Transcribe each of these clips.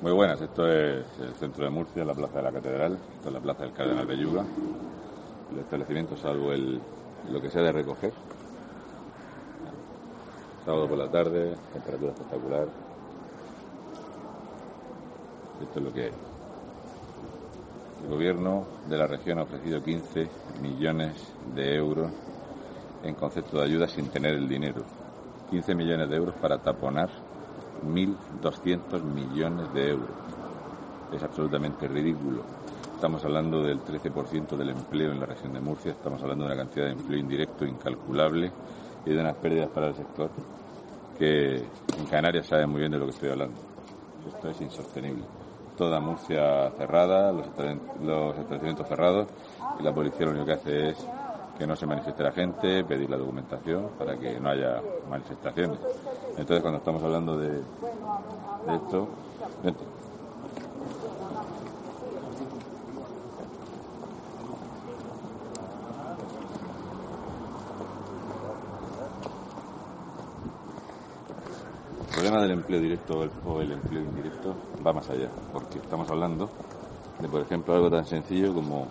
Muy buenas, esto es el centro de Murcia, la plaza de la Catedral, esto es la plaza del Cardenal de Yuga. El establecimiento, salvo el, lo que sea de recoger. Sábado por la tarde, temperatura espectacular. Esto es lo que hay. El gobierno de la región ha ofrecido 15 millones de euros en concepto de ayuda sin tener el dinero. 15 millones de euros para taponar 1.200 millones de euros. Es absolutamente ridículo. Estamos hablando del 13% del empleo en la región de Murcia, estamos hablando de una cantidad de empleo indirecto incalculable y de unas pérdidas para el sector que en Canarias saben muy bien de lo que estoy hablando. Esto es insostenible. Toda Murcia cerrada, los, establecimientos cerrados y la policía lo único que hace es que no se manifieste la gente, pedir la documentación para que no haya manifestaciones. Entonces, cuando estamos hablando de, esto, El problema del empleo directo o el empleo indirecto va más allá, porque estamos hablando de, por ejemplo, algo tan sencillo como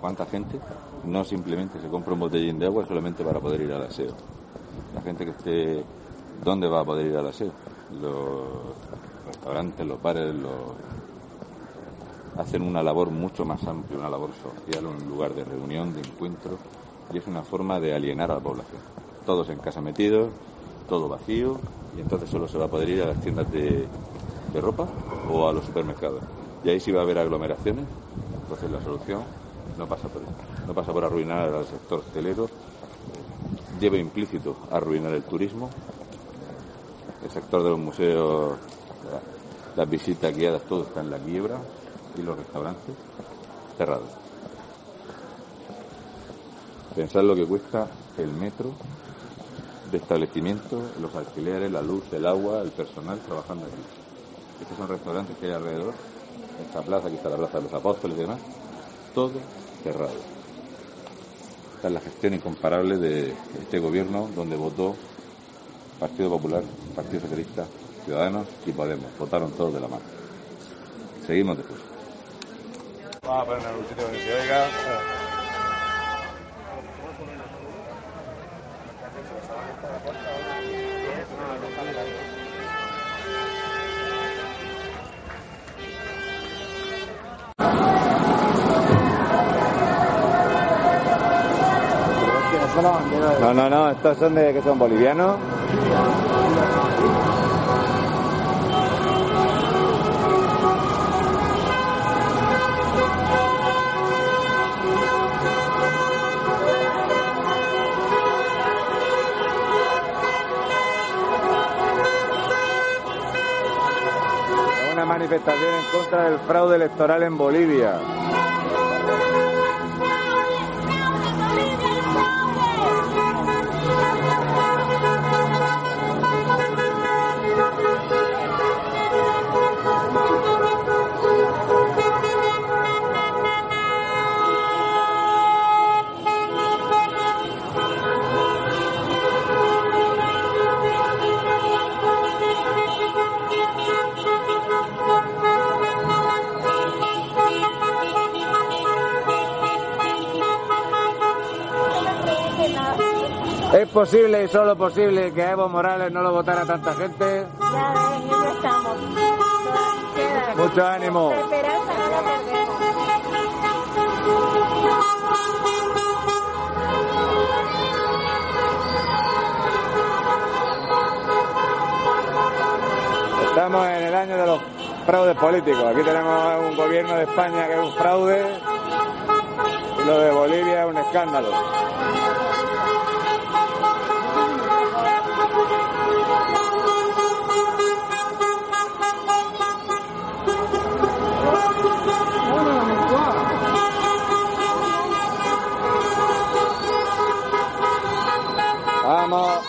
cuánta gente no simplemente se compra un botellín de agua solamente para poder ir al aseo. La gente que esté ¿Dónde va a poder ir al aseo? Los restaurantes, los bares, hacen una labor mucho más amplia, una labor social, un lugar de reunión, de encuentro, y es una forma de alienar a la población. Todos en casa metidos, todo vacío, y entonces solo se va a poder ir a las tiendas de, ropa o a los supermercados. Y ahí sí va a haber aglomeraciones, entonces la solución no pasa por no pasa por arruinar al sector hotelero, lleva implícito arruinar el turismo el sector de los museos, las visitas guiadas, todo está en la quiebra y los restaurantes cerrados. Pensar lo que cuesta el metro de establecimiento, los alquileres, la luz, el agua, el personal trabajando aquí. Estos son restaurantes que hay alrededor, esta plaza, aquí está la Plaza de los Apóstoles y demás, todo cerrado. Esta es la gestión incomparable de este gobierno donde votó Partido Popular, Partido Socialista, Ciudadanos y Podemos. Votaron todos de la mano. Seguimos después. Vamos a poner un sitio donde se oiga. No, no, no, estos son de que son bolivianos. Una manifestación en contra del fraude electoral en Bolivia. ¿Es posible y solo posible que Evo Morales no lo votara tanta gente? Ya, ya estamos. Mucho ánimo. Estamos en el año de los fraudes políticos. Aquí tenemos un gobierno de España que es un fraude y lo de Bolivia es un escándalo. 妈妈